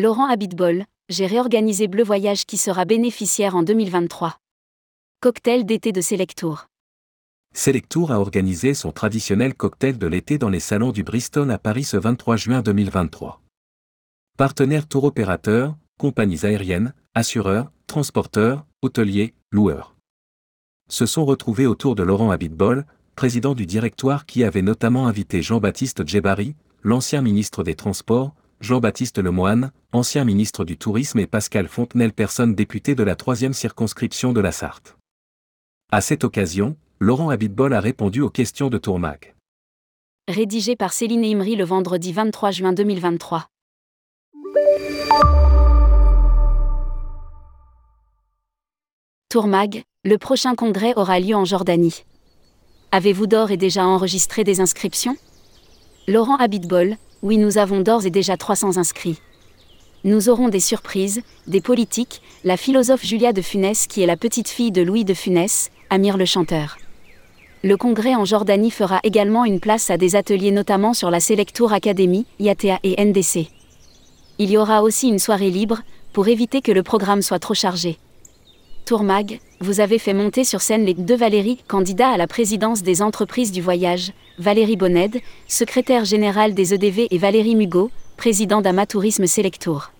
Laurent Habitbol, j'ai réorganisé Bleu Voyage qui sera bénéficiaire en 2023. Cocktail d'été de Selectour. Selectour a organisé son traditionnel cocktail de l'été dans les salons du Bristol à Paris ce 23 juin 2023. Partenaires tour opérateurs, compagnies aériennes, assureurs, transporteurs, hôteliers, loueurs. Se sont retrouvés autour de Laurent Habitbol, président du directoire qui avait notamment invité Jean-Baptiste Djebari, l'ancien ministre des Transports, Jean-Baptiste Lemoine, ancien ministre du Tourisme et Pascal Fontenelle, personne députée de la troisième circonscription de la Sarthe. À cette occasion, Laurent Habitbol a répondu aux questions de Tourmag. Rédigé par Céline Imri le vendredi 23 juin 2023. Tourmag, le prochain congrès aura lieu en Jordanie. Avez-vous d'ores et déjà enregistré des inscriptions? Laurent Habitbol, oui nous avons d'ores et déjà 300 inscrits. Nous aurons des surprises, des politiques, la philosophe Julia de Funès qui est la petite fille de Louis de Funès, Amir le chanteur. Le congrès en Jordanie fera également une place à des ateliers notamment sur la Selectour Academy, IATA et NDC. Il y aura aussi une soirée libre, pour éviter que le programme soit trop chargé. Tourmag, vous avez fait monter sur scène les deux Valérie, candidats à la présidence des entreprises du voyage, Valérie Bonned, secrétaire générale des EDV et Valérie Mugot, président d'Amatourisme Selectour.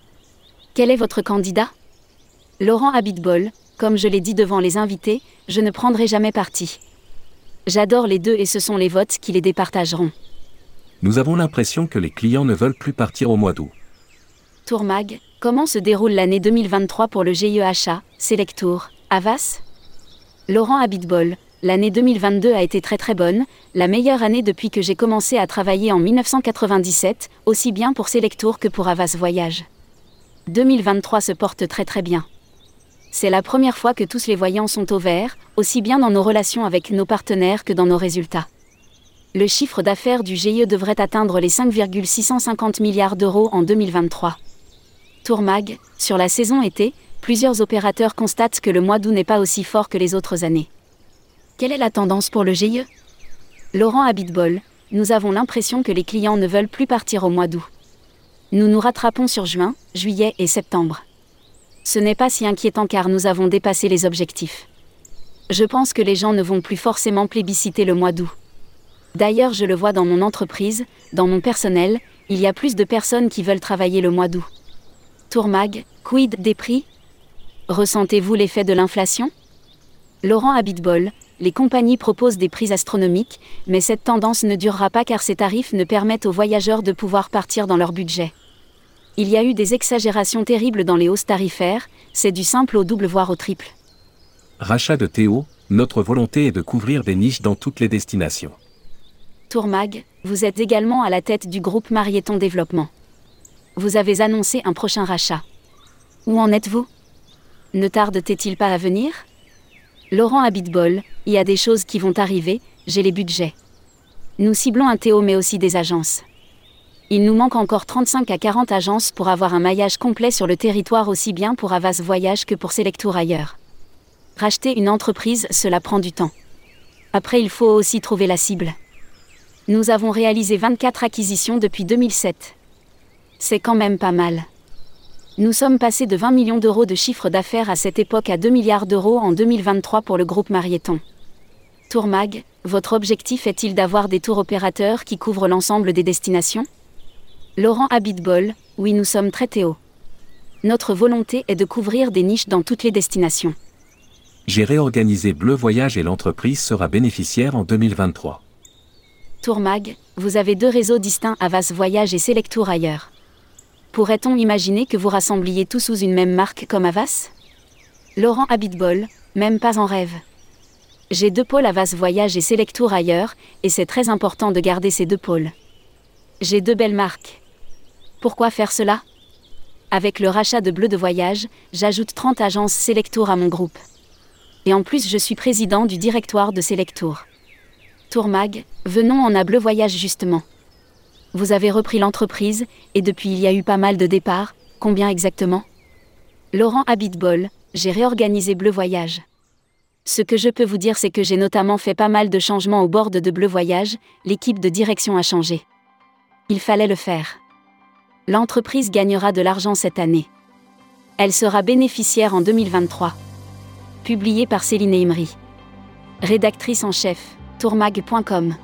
Quel est votre candidat? Laurent Habitbol, comme je l'ai dit devant les invités, je ne prendrai jamais parti. J'adore les deux et ce sont les votes qui les départageront. Nous avons l'impression que les clients ne veulent plus partir au mois d'août. Tourmag, comment se déroule l'année 2023 pour le GIEHA, Selectour, Avas Laurent Habitbol, l'année 2022 a été très très bonne, la meilleure année depuis que j'ai commencé à travailler en 1997, aussi bien pour Selectour que pour Avas Voyage. 2023 se porte très très bien. C'est la première fois que tous les voyants sont au vert, aussi bien dans nos relations avec nos partenaires que dans nos résultats. Le chiffre d'affaires du GIE devrait atteindre les 5,650 milliards d'euros en 2023. Tourmag, sur la saison été, plusieurs opérateurs constatent que le mois d'août n'est pas aussi fort que les autres années. Quelle est la tendance pour le GIE Laurent Habitbol, nous avons l'impression que les clients ne veulent plus partir au mois d'août. Nous nous rattrapons sur juin, juillet et septembre. Ce n'est pas si inquiétant car nous avons dépassé les objectifs. Je pense que les gens ne vont plus forcément plébisciter le mois d'août. D'ailleurs, je le vois dans mon entreprise, dans mon personnel, il y a plus de personnes qui veulent travailler le mois d'août. Tourmag, quid des prix? Ressentez-vous l'effet de l'inflation? Laurent Habitbol, les compagnies proposent des prix astronomiques, mais cette tendance ne durera pas car ces tarifs ne permettent aux voyageurs de pouvoir partir dans leur budget. Il y a eu des exagérations terribles dans les hausses tarifaires, c'est du simple au double voire au triple. Rachat de Théo, notre volonté est de couvrir des niches dans toutes les destinations. Tourmag, vous êtes également à la tête du groupe Marieton Développement vous avez annoncé un prochain rachat. Où en êtes-vous? Ne tarde-t-il pas à venir? Laurent Habitbol, il y a des choses qui vont arriver, j'ai les budgets. Nous ciblons un Théo mais aussi des agences. Il nous manque encore 35 à 40 agences pour avoir un maillage complet sur le territoire aussi bien pour Avas Voyage que pour Selectour ailleurs. Racheter une entreprise, cela prend du temps. Après, il faut aussi trouver la cible. Nous avons réalisé 24 acquisitions depuis 2007. C'est quand même pas mal. Nous sommes passés de 20 millions d'euros de chiffre d'affaires à cette époque à 2 milliards d'euros en 2023 pour le groupe Marieton. Tourmag, votre objectif est-il d'avoir des tours opérateurs qui couvrent l'ensemble des destinations? Laurent Habitbol, oui nous sommes très haut. Notre volonté est de couvrir des niches dans toutes les destinations. J'ai réorganisé Bleu Voyage et l'entreprise sera bénéficiaire en 2023. Tourmag, vous avez deux réseaux distincts Avas Voyage et Selectour ailleurs. Pourrait-on imaginer que vous rassembliez tout sous une même marque comme Avas Laurent Habitbol, même pas en rêve. J'ai deux pôles Avas Voyage et Selectour ailleurs, et c'est très important de garder ces deux pôles. J'ai deux belles marques. Pourquoi faire cela? Avec le rachat de Bleu de Voyage, j'ajoute 30 agences Selectour à mon groupe. Et en plus, je suis président du directoire de Selectour. Tourmag, venons en à Bleu Voyage justement. Vous avez repris l'entreprise, et depuis il y a eu pas mal de départs, combien exactement? Laurent Habitbol, j'ai réorganisé Bleu Voyage. Ce que je peux vous dire, c'est que j'ai notamment fait pas mal de changements au bord de Bleu Voyage, l'équipe de direction a changé. Il fallait le faire. L'entreprise gagnera de l'argent cette année. Elle sera bénéficiaire en 2023. Publié par Céline Imri. Rédactrice en chef, tourmag.com.